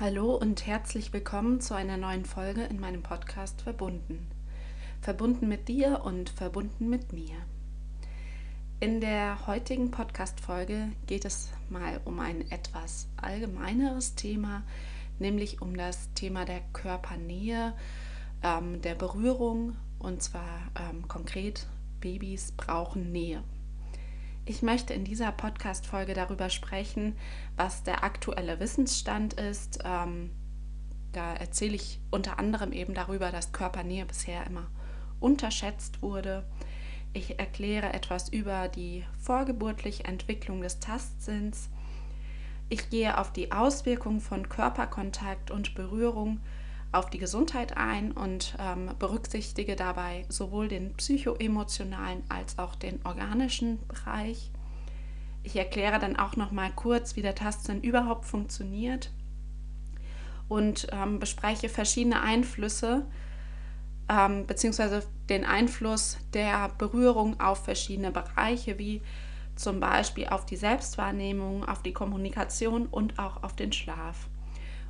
Hallo und herzlich willkommen zu einer neuen Folge in meinem Podcast Verbunden. Verbunden mit dir und verbunden mit mir. In der heutigen Podcast-Folge geht es mal um ein etwas allgemeineres Thema, nämlich um das Thema der Körpernähe, ähm, der Berührung und zwar ähm, konkret, Babys brauchen Nähe. Ich möchte in dieser Podcast-Folge darüber sprechen, was der aktuelle Wissensstand ist. Ähm, da erzähle ich unter anderem eben darüber, dass Körpernähe bisher immer unterschätzt wurde. Ich erkläre etwas über die vorgeburtliche Entwicklung des Tastsinns. Ich gehe auf die Auswirkungen von Körperkontakt und Berührung auf die Gesundheit ein und ähm, berücksichtige dabei sowohl den psychoemotionalen als auch den organischen Bereich. Ich erkläre dann auch noch mal kurz, wie der Tastsinn überhaupt funktioniert und ähm, bespreche verschiedene Einflüsse ähm, beziehungsweise den Einfluss der Berührung auf verschiedene Bereiche, wie zum Beispiel auf die Selbstwahrnehmung, auf die Kommunikation und auch auf den Schlaf.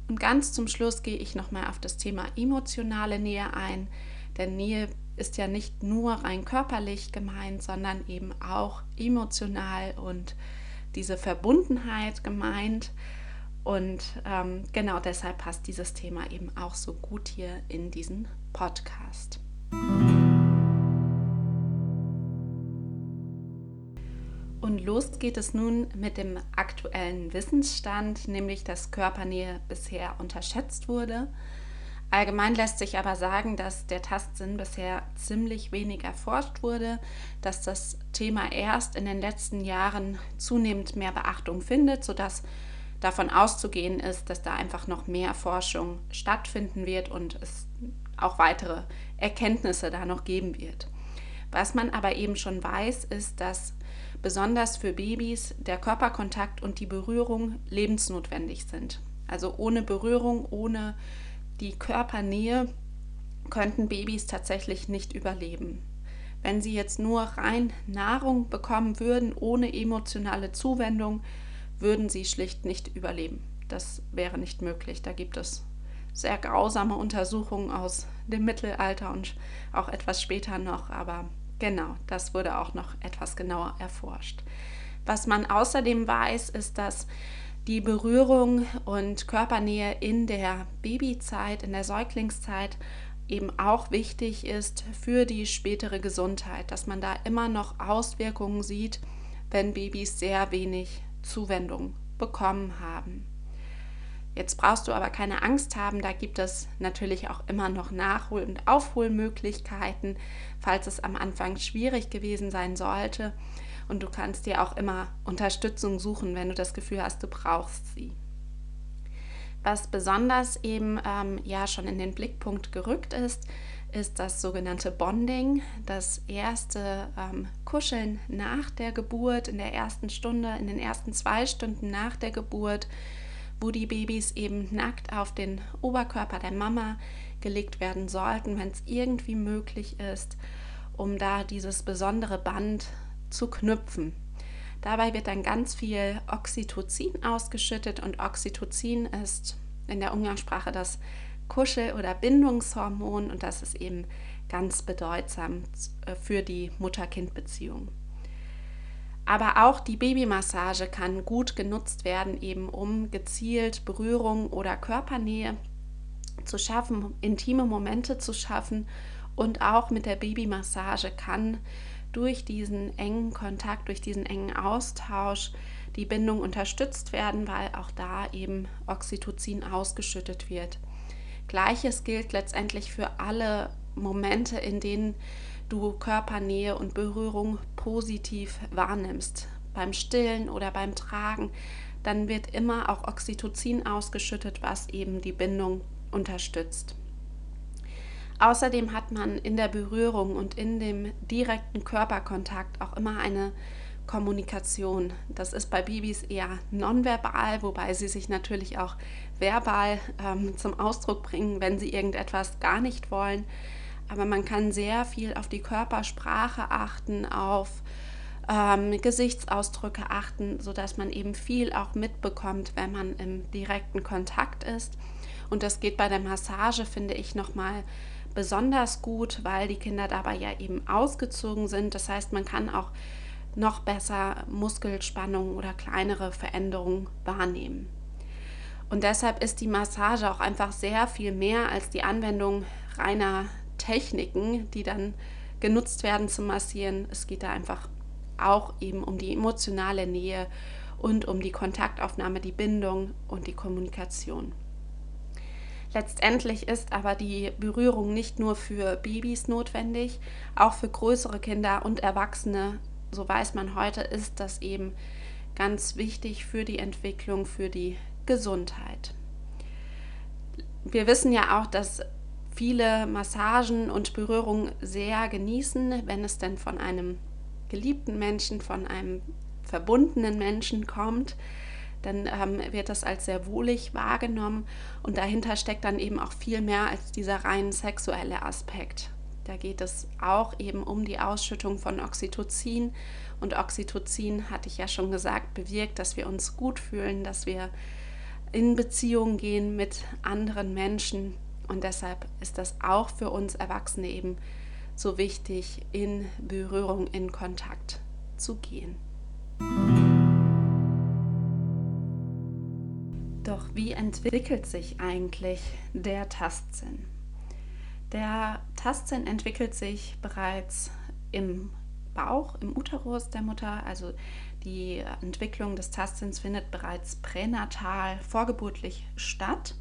Und ganz zum Schluss gehe ich nochmal auf das Thema emotionale Nähe ein, denn Nähe ist ja nicht nur rein körperlich gemeint, sondern eben auch emotional und diese Verbundenheit gemeint. Und ähm, genau deshalb passt dieses Thema eben auch so gut hier in diesen Podcast. Und los geht es nun mit dem aktuellen Wissensstand, nämlich dass Körpernähe bisher unterschätzt wurde. Allgemein lässt sich aber sagen, dass der Tastsinn bisher ziemlich wenig erforscht wurde, dass das Thema erst in den letzten Jahren zunehmend mehr Beachtung findet, sodass davon auszugehen ist, dass da einfach noch mehr Forschung stattfinden wird und es auch weitere Erkenntnisse da noch geben wird. Was man aber eben schon weiß, ist, dass besonders für Babys der Körperkontakt und die Berührung lebensnotwendig sind. Also ohne Berührung, ohne die Körpernähe könnten Babys tatsächlich nicht überleben. Wenn sie jetzt nur rein Nahrung bekommen würden, ohne emotionale Zuwendung, würden sie schlicht nicht überleben. Das wäre nicht möglich. Da gibt es sehr grausame Untersuchungen aus dem Mittelalter und auch etwas später noch, aber Genau, das wurde auch noch etwas genauer erforscht. Was man außerdem weiß, ist, dass die Berührung und Körpernähe in der Babyzeit, in der Säuglingszeit eben auch wichtig ist für die spätere Gesundheit, dass man da immer noch Auswirkungen sieht, wenn Babys sehr wenig Zuwendung bekommen haben. Jetzt brauchst du aber keine Angst haben, da gibt es natürlich auch immer noch Nachhol- und Aufholmöglichkeiten, falls es am Anfang schwierig gewesen sein sollte. Und du kannst dir auch immer Unterstützung suchen, wenn du das Gefühl hast, du brauchst sie. Was besonders eben ähm, ja schon in den Blickpunkt gerückt ist, ist das sogenannte Bonding, das erste ähm, Kuscheln nach der Geburt, in der ersten Stunde, in den ersten zwei Stunden nach der Geburt wo die Babys eben nackt auf den Oberkörper der Mama gelegt werden sollten, wenn es irgendwie möglich ist, um da dieses besondere Band zu knüpfen. Dabei wird dann ganz viel Oxytocin ausgeschüttet und Oxytocin ist in der Umgangssprache das Kuschel- oder Bindungshormon und das ist eben ganz bedeutsam äh, für die Mutter-Kind-Beziehung. Aber auch die Babymassage kann gut genutzt werden, eben um gezielt Berührung oder Körpernähe zu schaffen, intime Momente zu schaffen. Und auch mit der Babymassage kann durch diesen engen Kontakt, durch diesen engen Austausch die Bindung unterstützt werden, weil auch da eben Oxytocin ausgeschüttet wird. Gleiches gilt letztendlich für alle Momente, in denen du Körpernähe und Berührung positiv wahrnimmst. Beim Stillen oder beim Tragen, dann wird immer auch Oxytocin ausgeschüttet, was eben die Bindung unterstützt. Außerdem hat man in der Berührung und in dem direkten Körperkontakt auch immer eine Kommunikation. Das ist bei Babys eher nonverbal, wobei sie sich natürlich auch verbal ähm, zum Ausdruck bringen, wenn sie irgendetwas gar nicht wollen aber man kann sehr viel auf die Körpersprache achten, auf ähm, Gesichtsausdrücke achten, sodass man eben viel auch mitbekommt, wenn man im direkten Kontakt ist. Und das geht bei der Massage, finde ich, nochmal besonders gut, weil die Kinder dabei ja eben ausgezogen sind. Das heißt, man kann auch noch besser Muskelspannungen oder kleinere Veränderungen wahrnehmen. Und deshalb ist die Massage auch einfach sehr viel mehr als die Anwendung reiner Techniken, die dann genutzt werden zum Massieren. Es geht da einfach auch eben um die emotionale Nähe und um die Kontaktaufnahme, die Bindung und die Kommunikation. Letztendlich ist aber die Berührung nicht nur für Babys notwendig, auch für größere Kinder und Erwachsene, so weiß man heute, ist das eben ganz wichtig für die Entwicklung, für die Gesundheit. Wir wissen ja auch, dass viele Massagen und Berührungen sehr genießen, wenn es denn von einem geliebten Menschen, von einem verbundenen Menschen kommt, dann ähm, wird das als sehr wohlig wahrgenommen und dahinter steckt dann eben auch viel mehr als dieser rein sexuelle Aspekt. Da geht es auch eben um die Ausschüttung von Oxytocin und Oxytocin, hatte ich ja schon gesagt, bewirkt, dass wir uns gut fühlen, dass wir in Beziehung gehen mit anderen Menschen und deshalb ist das auch für uns Erwachsene eben so wichtig, in Berührung, in Kontakt zu gehen. Doch wie entwickelt sich eigentlich der Tastsinn? Der Tastsinn entwickelt sich bereits im Bauch, im Uterus der Mutter. Also die Entwicklung des Tastsinns findet bereits pränatal, vorgeburtlich statt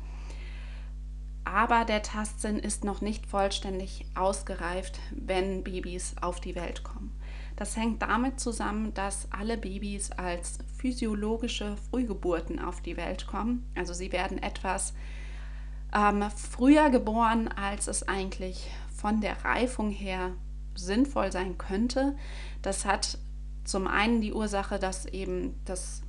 aber der Tastsinn ist noch nicht vollständig ausgereift, wenn Babys auf die Welt kommen. Das hängt damit zusammen, dass alle Babys als physiologische Frühgeburten auf die Welt kommen. Also sie werden etwas ähm, früher geboren, als es eigentlich von der Reifung her sinnvoll sein könnte. Das hat zum einen die Ursache, dass eben das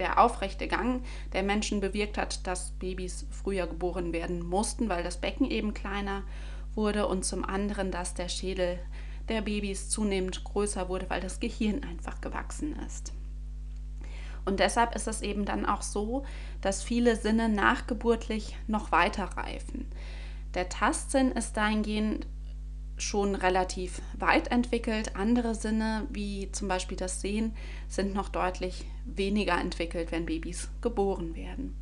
der aufrechte Gang der Menschen bewirkt hat, dass Babys früher geboren werden mussten, weil das Becken eben kleiner wurde und zum anderen, dass der Schädel der Babys zunehmend größer wurde, weil das Gehirn einfach gewachsen ist. Und deshalb ist es eben dann auch so, dass viele Sinne nachgeburtlich noch weiter reifen. Der Tastsinn ist dahingehend schon relativ weit entwickelt. Andere Sinne, wie zum Beispiel das Sehen, sind noch deutlich weniger entwickelt, wenn Babys geboren werden.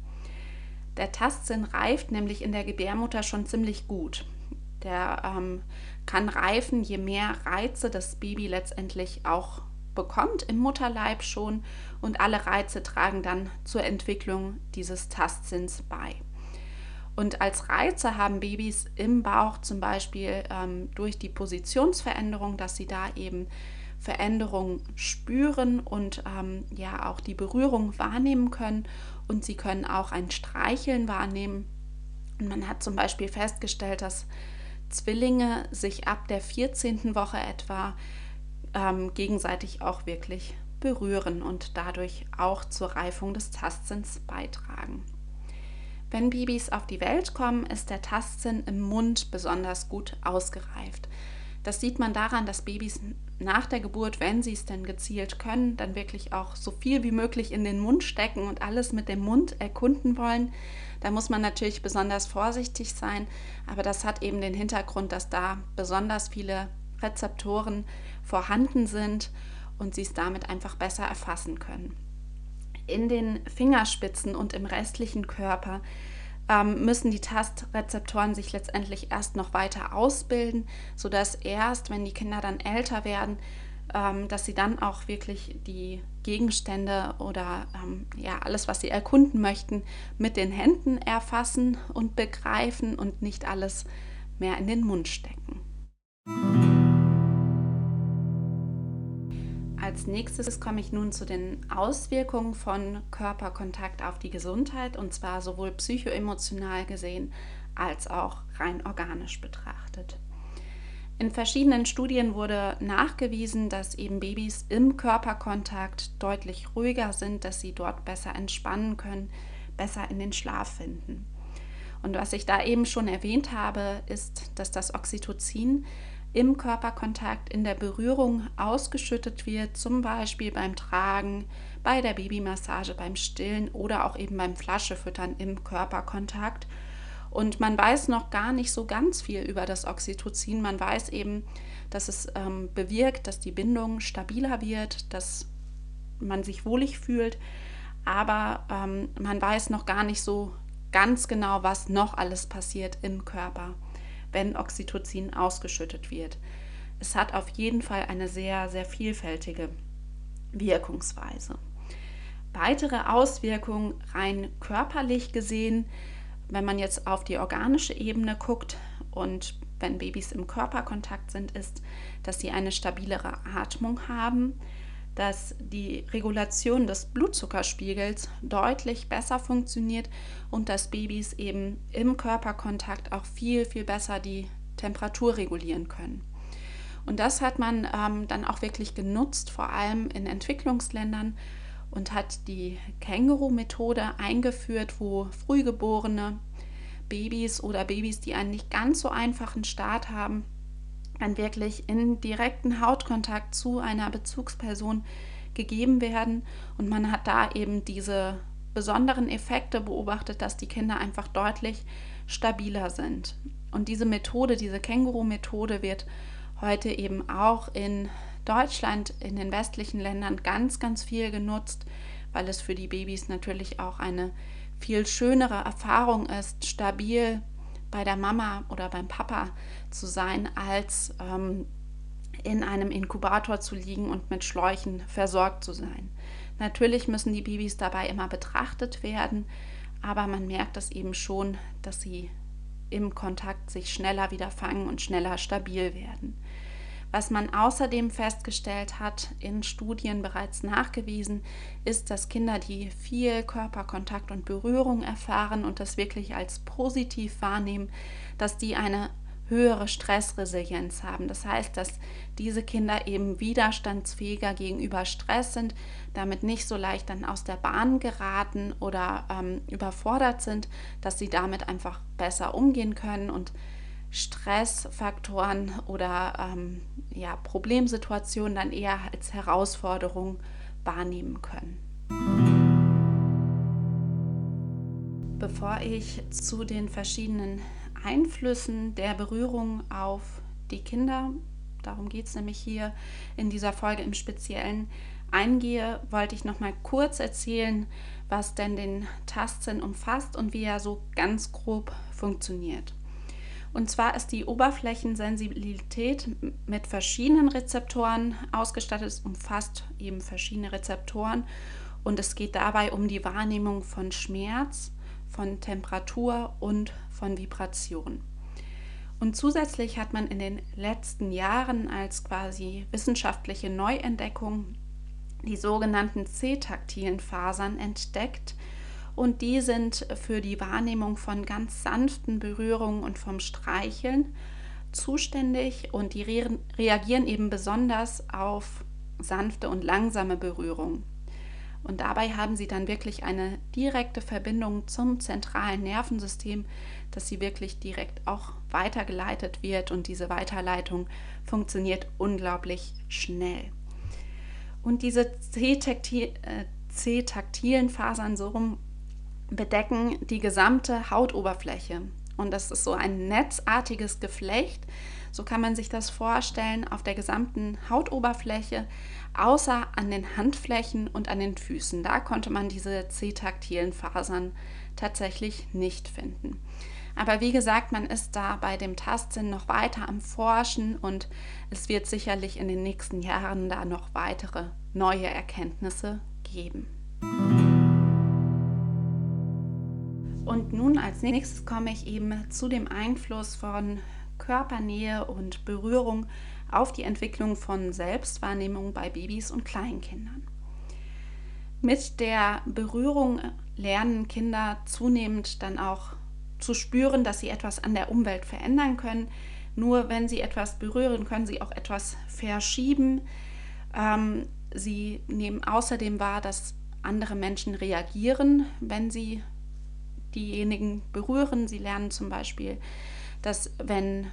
Der Tastsinn reift nämlich in der Gebärmutter schon ziemlich gut. Der ähm, kann reifen, je mehr Reize das Baby letztendlich auch bekommt im Mutterleib schon und alle Reize tragen dann zur Entwicklung dieses Tastsinns bei. Und als Reize haben Babys im Bauch zum Beispiel ähm, durch die Positionsveränderung, dass sie da eben Veränderungen spüren und ähm, ja auch die Berührung wahrnehmen können. Und sie können auch ein Streicheln wahrnehmen. Und man hat zum Beispiel festgestellt, dass Zwillinge sich ab der 14. Woche etwa ähm, gegenseitig auch wirklich berühren und dadurch auch zur Reifung des Tastsinns beitragen. Wenn Babys auf die Welt kommen, ist der Tastsinn im Mund besonders gut ausgereift. Das sieht man daran, dass Babys nach der Geburt, wenn sie es denn gezielt können, dann wirklich auch so viel wie möglich in den Mund stecken und alles mit dem Mund erkunden wollen. Da muss man natürlich besonders vorsichtig sein, aber das hat eben den Hintergrund, dass da besonders viele Rezeptoren vorhanden sind und sie es damit einfach besser erfassen können in den Fingerspitzen und im restlichen Körper ähm, müssen die Tastrezeptoren sich letztendlich erst noch weiter ausbilden, sodass erst, wenn die Kinder dann älter werden, ähm, dass sie dann auch wirklich die Gegenstände oder ähm, ja alles, was sie erkunden möchten, mit den Händen erfassen und begreifen und nicht alles mehr in den Mund stecken. Als nächstes komme ich nun zu den Auswirkungen von Körperkontakt auf die Gesundheit und zwar sowohl psychoemotional gesehen als auch rein organisch betrachtet. In verschiedenen Studien wurde nachgewiesen, dass eben Babys im Körperkontakt deutlich ruhiger sind, dass sie dort besser entspannen können, besser in den Schlaf finden. Und was ich da eben schon erwähnt habe, ist, dass das Oxytocin im Körperkontakt, in der Berührung ausgeschüttet wird, zum Beispiel beim Tragen, bei der Babymassage, beim Stillen oder auch eben beim Flaschefüttern im Körperkontakt. Und man weiß noch gar nicht so ganz viel über das Oxytocin. Man weiß eben, dass es ähm, bewirkt, dass die Bindung stabiler wird, dass man sich wohlig fühlt. Aber ähm, man weiß noch gar nicht so ganz genau, was noch alles passiert im Körper, wenn Oxytocin ausgeschüttet wird. Es hat auf jeden Fall eine sehr, sehr vielfältige Wirkungsweise. Weitere Auswirkungen rein körperlich gesehen, wenn man jetzt auf die organische Ebene guckt und wenn Babys im Körperkontakt sind, ist, dass sie eine stabilere Atmung haben, dass die Regulation des Blutzuckerspiegels deutlich besser funktioniert und dass Babys eben im Körperkontakt auch viel, viel besser die Temperatur regulieren können. Und das hat man ähm, dann auch wirklich genutzt, vor allem in Entwicklungsländern und hat die Känguru-Methode eingeführt, wo frühgeborene Babys oder Babys, die einen nicht ganz so einfachen Start haben, dann wirklich in direkten Hautkontakt zu einer Bezugsperson gegeben werden. Und man hat da eben diese besonderen Effekte beobachtet, dass die Kinder einfach deutlich stabiler sind. Und diese Methode, diese Känguru-Methode wird heute eben auch in Deutschland, in den westlichen Ländern ganz, ganz viel genutzt, weil es für die Babys natürlich auch eine viel schönere Erfahrung ist, stabil bei der Mama oder beim Papa zu sein, als ähm, in einem Inkubator zu liegen und mit Schläuchen versorgt zu sein. Natürlich müssen die Babys dabei immer betrachtet werden, aber man merkt es eben schon, dass sie im Kontakt sich schneller wieder fangen und schneller stabil werden. Was man außerdem festgestellt hat, in Studien bereits nachgewiesen, ist, dass Kinder, die viel Körperkontakt und Berührung erfahren und das wirklich als positiv wahrnehmen, dass die eine höhere Stressresilienz haben. Das heißt, dass diese Kinder eben widerstandsfähiger gegenüber Stress sind, damit nicht so leicht dann aus der Bahn geraten oder ähm, überfordert sind, dass sie damit einfach besser umgehen können und Stressfaktoren oder ähm, ja, Problemsituationen dann eher als Herausforderung wahrnehmen können. Bevor ich zu den verschiedenen Einflüssen der Berührung auf die Kinder, darum geht es nämlich hier in dieser Folge im Speziellen, eingehe, wollte ich noch mal kurz erzählen, was denn den Tastsinn umfasst und wie er so ganz grob funktioniert. Und zwar ist die Oberflächensensibilität mit verschiedenen Rezeptoren ausgestattet. Es umfasst eben verschiedene Rezeptoren und es geht dabei um die Wahrnehmung von Schmerz, von Temperatur und von Vibration. Und zusätzlich hat man in den letzten Jahren als quasi wissenschaftliche Neuentdeckung die sogenannten C-taktilen Fasern entdeckt, und die sind für die Wahrnehmung von ganz sanften Berührungen und vom Streicheln zuständig und die re reagieren eben besonders auf sanfte und langsame Berührung. Und dabei haben sie dann wirklich eine direkte Verbindung zum zentralen Nervensystem, dass sie wirklich direkt auch weitergeleitet wird und diese Weiterleitung funktioniert unglaublich schnell. Und diese C-taktilen Fasern so rum bedecken die gesamte Hautoberfläche. Und das ist so ein netzartiges Geflecht. So kann man sich das vorstellen auf der gesamten Hautoberfläche, außer an den Handflächen und an den Füßen. Da konnte man diese C-taktilen Fasern tatsächlich nicht finden. Aber wie gesagt, man ist da bei dem Tastsinn noch weiter am Forschen und es wird sicherlich in den nächsten Jahren da noch weitere neue Erkenntnisse geben. Und nun als nächstes komme ich eben zu dem Einfluss von Körpernähe und Berührung auf die Entwicklung von Selbstwahrnehmung bei Babys und Kleinkindern. Mit der Berührung lernen Kinder zunehmend dann auch zu spüren, dass sie etwas an der Umwelt verändern können. Nur wenn sie etwas berühren, können sie auch etwas verschieben. Ähm, sie nehmen außerdem wahr, dass andere Menschen reagieren, wenn sie diejenigen berühren. Sie lernen zum Beispiel, dass wenn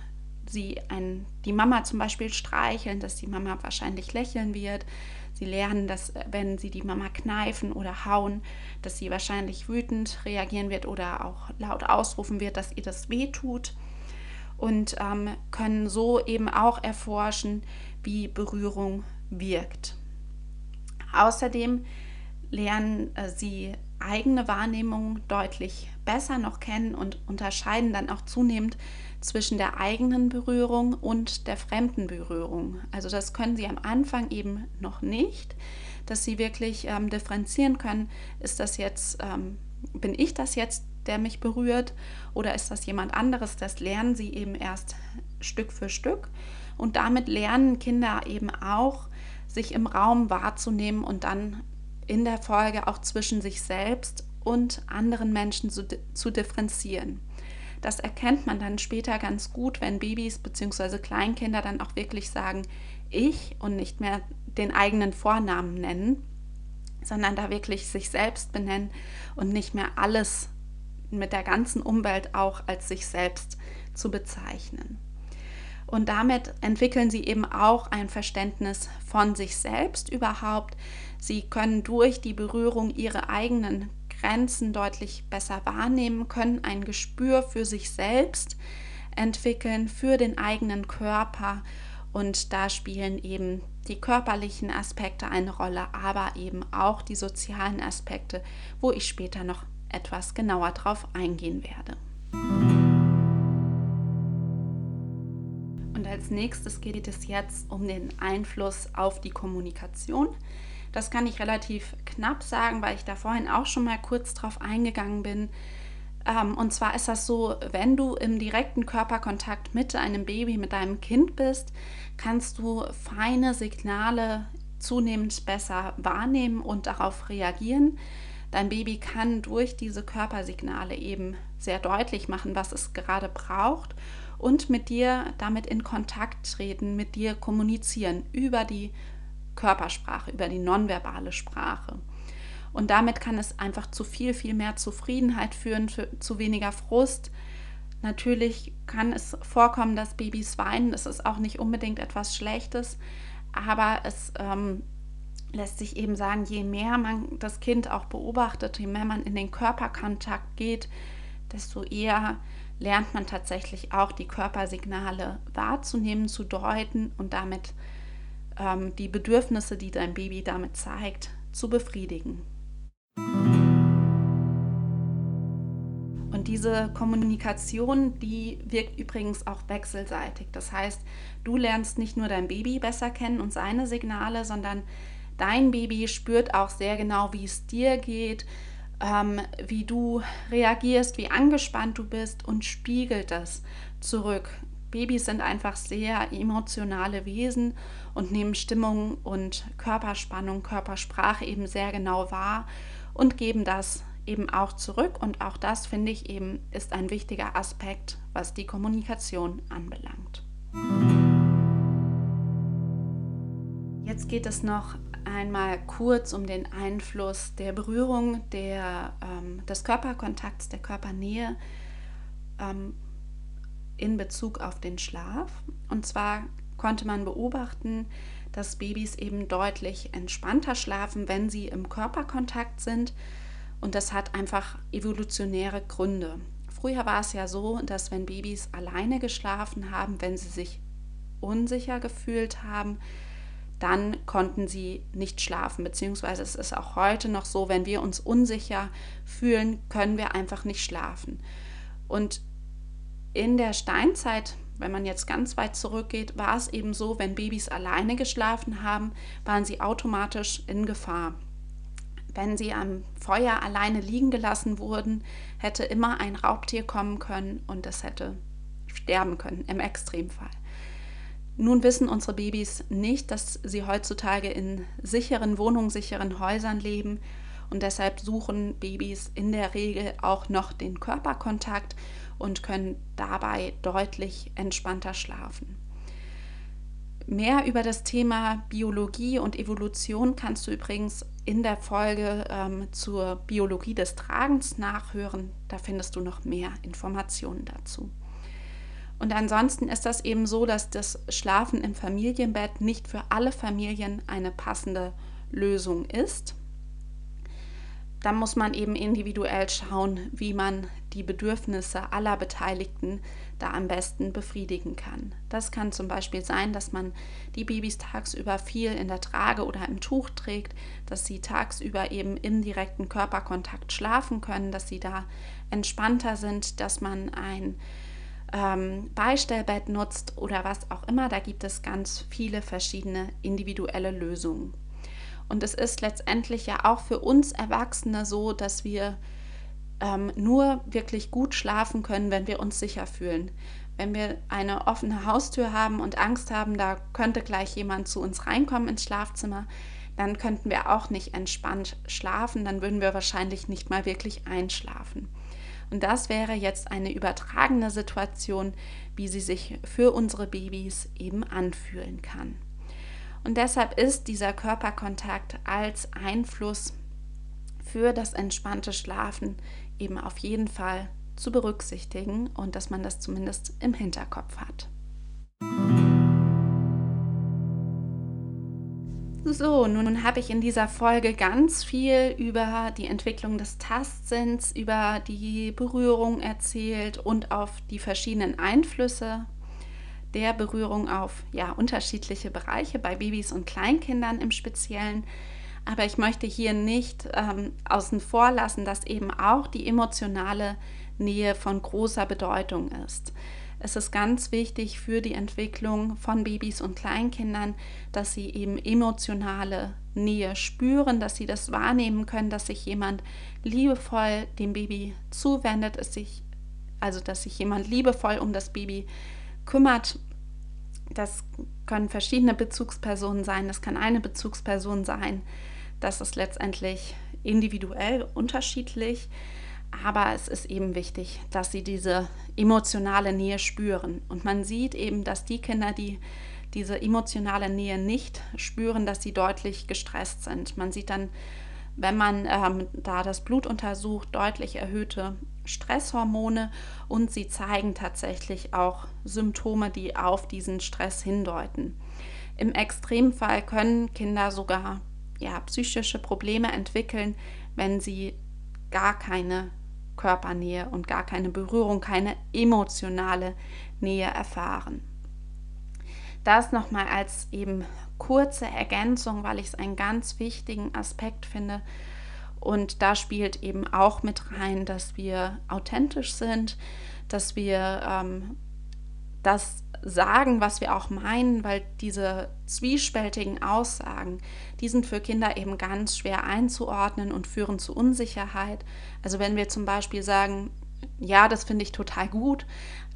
sie ein, die Mama zum Beispiel streicheln, dass die Mama wahrscheinlich lächeln wird. Sie lernen, dass wenn sie die Mama kneifen oder hauen, dass sie wahrscheinlich wütend reagieren wird oder auch laut ausrufen wird, dass ihr das weh tut. Und ähm, können so eben auch erforschen, wie Berührung wirkt. Außerdem lernen äh, sie eigene Wahrnehmung deutlich besser noch kennen und unterscheiden dann auch zunehmend zwischen der eigenen Berührung und der fremden Berührung. Also das können sie am Anfang eben noch nicht, dass sie wirklich ähm, differenzieren können, ist das jetzt, ähm, bin ich das jetzt, der mich berührt oder ist das jemand anderes, das lernen sie eben erst Stück für Stück. Und damit lernen Kinder eben auch, sich im Raum wahrzunehmen und dann in der Folge auch zwischen sich selbst und anderen Menschen zu, zu differenzieren. Das erkennt man dann später ganz gut, wenn Babys bzw. Kleinkinder dann auch wirklich sagen, ich und nicht mehr den eigenen Vornamen nennen, sondern da wirklich sich selbst benennen und nicht mehr alles mit der ganzen Umwelt auch als sich selbst zu bezeichnen. Und damit entwickeln sie eben auch ein Verständnis von sich selbst überhaupt. Sie können durch die Berührung ihre eigenen Grenzen deutlich besser wahrnehmen, können ein Gespür für sich selbst entwickeln, für den eigenen Körper. Und da spielen eben die körperlichen Aspekte eine Rolle, aber eben auch die sozialen Aspekte, wo ich später noch etwas genauer drauf eingehen werde. Und als nächstes geht es jetzt um den Einfluss auf die Kommunikation. Das kann ich relativ knapp sagen, weil ich da vorhin auch schon mal kurz drauf eingegangen bin. Ähm, und zwar ist das so, wenn du im direkten Körperkontakt mit einem Baby, mit deinem Kind bist, kannst du feine Signale zunehmend besser wahrnehmen und darauf reagieren. Dein Baby kann durch diese Körpersignale eben sehr deutlich machen, was es gerade braucht und mit dir damit in Kontakt treten, mit dir kommunizieren über die Körpersprache, über die nonverbale Sprache. Und damit kann es einfach zu viel, viel mehr Zufriedenheit führen, zu weniger Frust. Natürlich kann es vorkommen, dass Babys weinen. Das ist auch nicht unbedingt etwas Schlechtes, aber es ähm, lässt sich eben sagen, je mehr man das Kind auch beobachtet, je mehr man in den Körperkontakt geht, desto eher lernt man tatsächlich auch die Körpersignale wahrzunehmen, zu deuten und damit ähm, die Bedürfnisse, die dein Baby damit zeigt, zu befriedigen. Und diese Kommunikation, die wirkt übrigens auch wechselseitig. Das heißt, du lernst nicht nur dein Baby besser kennen und seine Signale, sondern dein Baby spürt auch sehr genau, wie es dir geht, ähm, wie du reagierst, wie angespannt du bist und spiegelt das zurück. Babys sind einfach sehr emotionale Wesen und nehmen Stimmung und Körperspannung, Körpersprache eben sehr genau wahr und geben das eben auch zurück. Und auch das, finde ich, eben ist ein wichtiger Aspekt, was die Kommunikation anbelangt. Jetzt geht es noch einmal kurz um den Einfluss der Berührung, der, ähm, des Körperkontakts, der Körpernähe ähm, in Bezug auf den Schlaf. Und zwar konnte man beobachten, dass Babys eben deutlich entspannter schlafen, wenn sie im Körperkontakt sind. Und das hat einfach evolutionäre Gründe. Früher war es ja so, dass wenn Babys alleine geschlafen haben, wenn sie sich unsicher gefühlt haben, dann konnten sie nicht schlafen. Beziehungsweise es ist auch heute noch so, wenn wir uns unsicher fühlen, können wir einfach nicht schlafen. Und in der Steinzeit, wenn man jetzt ganz weit zurückgeht, war es eben so, wenn Babys alleine geschlafen haben, waren sie automatisch in Gefahr. Wenn sie am Feuer alleine liegen gelassen wurden, hätte immer ein Raubtier kommen können und es hätte sterben können im Extremfall. Nun wissen unsere Babys nicht, dass sie heutzutage in sicheren Wohnungen, sicheren Häusern leben und deshalb suchen Babys in der Regel auch noch den Körperkontakt und können dabei deutlich entspannter schlafen. Mehr über das Thema Biologie und Evolution kannst du übrigens in der Folge ähm, zur Biologie des Tragens nachhören. Da findest du noch mehr Informationen dazu. Und ansonsten ist das eben so, dass das Schlafen im Familienbett nicht für alle Familien eine passende Lösung ist. Da muss man eben individuell schauen, wie man die Bedürfnisse aller Beteiligten da am besten befriedigen kann. Das kann zum Beispiel sein, dass man die Babys tagsüber viel in der Trage oder im Tuch trägt, dass sie tagsüber eben im direkten Körperkontakt schlafen können, dass sie da entspannter sind, dass man ein ähm, Beistellbett nutzt oder was auch immer. Da gibt es ganz viele verschiedene individuelle Lösungen. Und es ist letztendlich ja auch für uns Erwachsene so, dass wir ähm, nur wirklich gut schlafen können, wenn wir uns sicher fühlen. Wenn wir eine offene Haustür haben und Angst haben, da könnte gleich jemand zu uns reinkommen ins Schlafzimmer, dann könnten wir auch nicht entspannt schlafen, dann würden wir wahrscheinlich nicht mal wirklich einschlafen. Und das wäre jetzt eine übertragene Situation, wie sie sich für unsere Babys eben anfühlen kann. Und deshalb ist dieser Körperkontakt als Einfluss für das entspannte Schlafen eben auf jeden Fall zu berücksichtigen und dass man das zumindest im Hinterkopf hat. So, nun habe ich in dieser Folge ganz viel über die Entwicklung des Tastsinns, über die Berührung erzählt und auf die verschiedenen Einflüsse der Berührung auf ja, unterschiedliche Bereiche bei Babys und Kleinkindern im Speziellen. Aber ich möchte hier nicht ähm, außen vor lassen, dass eben auch die emotionale Nähe von großer Bedeutung ist. Es ist ganz wichtig für die Entwicklung von Babys und Kleinkindern, dass sie eben emotionale Nähe spüren, dass sie das wahrnehmen können, dass sich jemand liebevoll dem Baby zuwendet, es sich, also dass sich jemand liebevoll um das Baby kümmert. Das können verschiedene Bezugspersonen sein, das kann eine Bezugsperson sein. Das ist letztendlich individuell unterschiedlich, aber es ist eben wichtig, dass sie diese emotionale Nähe spüren. Und man sieht eben, dass die Kinder, die diese emotionale Nähe nicht spüren, dass sie deutlich gestresst sind. Man sieht dann, wenn man ähm, da das Blut untersucht, deutlich erhöhte Stresshormone und sie zeigen tatsächlich auch Symptome, die auf diesen Stress hindeuten. Im Extremfall können Kinder sogar ja, psychische Probleme entwickeln, wenn sie gar keine Körpernähe und gar keine Berührung, keine emotionale Nähe erfahren. Das nochmal als eben kurze Ergänzung, weil ich es einen ganz wichtigen Aspekt finde. Und da spielt eben auch mit rein, dass wir authentisch sind, dass wir ähm, das sagen, was wir auch meinen, weil diese zwiespältigen Aussagen, die sind für Kinder eben ganz schwer einzuordnen und führen zu Unsicherheit. Also wenn wir zum Beispiel sagen, ja, das finde ich total gut,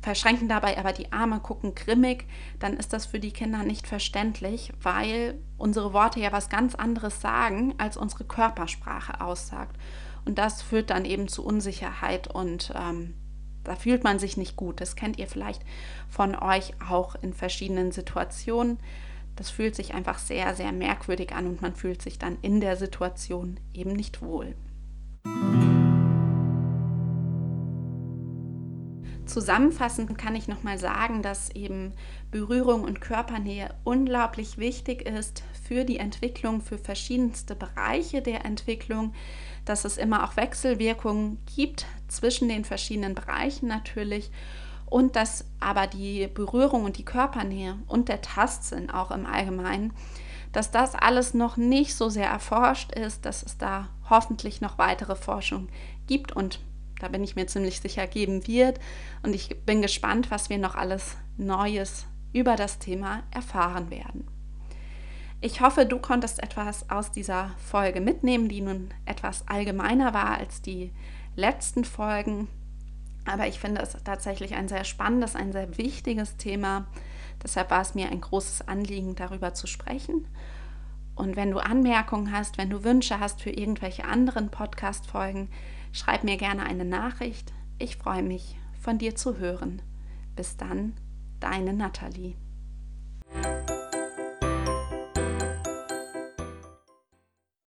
verschränken dabei aber die Arme, gucken grimmig, dann ist das für die Kinder nicht verständlich, weil unsere Worte ja was ganz anderes sagen, als unsere Körpersprache aussagt. Und das führt dann eben zu Unsicherheit und ähm, da fühlt man sich nicht gut. Das kennt ihr vielleicht von euch auch in verschiedenen Situationen. Das fühlt sich einfach sehr, sehr merkwürdig an und man fühlt sich dann in der Situation eben nicht wohl. Zusammenfassend kann ich nochmal sagen, dass eben Berührung und Körpernähe unglaublich wichtig ist für die Entwicklung, für verschiedenste Bereiche der Entwicklung, dass es immer auch Wechselwirkungen gibt zwischen den verschiedenen Bereichen natürlich und dass aber die Berührung und die Körpernähe und der Tastsinn auch im Allgemeinen, dass das alles noch nicht so sehr erforscht ist, dass es da hoffentlich noch weitere Forschung gibt und da bin ich mir ziemlich sicher geben wird. Und ich bin gespannt, was wir noch alles Neues über das Thema erfahren werden. Ich hoffe, du konntest etwas aus dieser Folge mitnehmen, die nun etwas allgemeiner war als die letzten Folgen. Aber ich finde es tatsächlich ein sehr spannendes, ein sehr wichtiges Thema. Deshalb war es mir ein großes Anliegen, darüber zu sprechen. Und wenn du Anmerkungen hast, wenn du Wünsche hast für irgendwelche anderen Podcast-Folgen, schreib mir gerne eine Nachricht. Ich freue mich, von dir zu hören. Bis dann, deine Nathalie.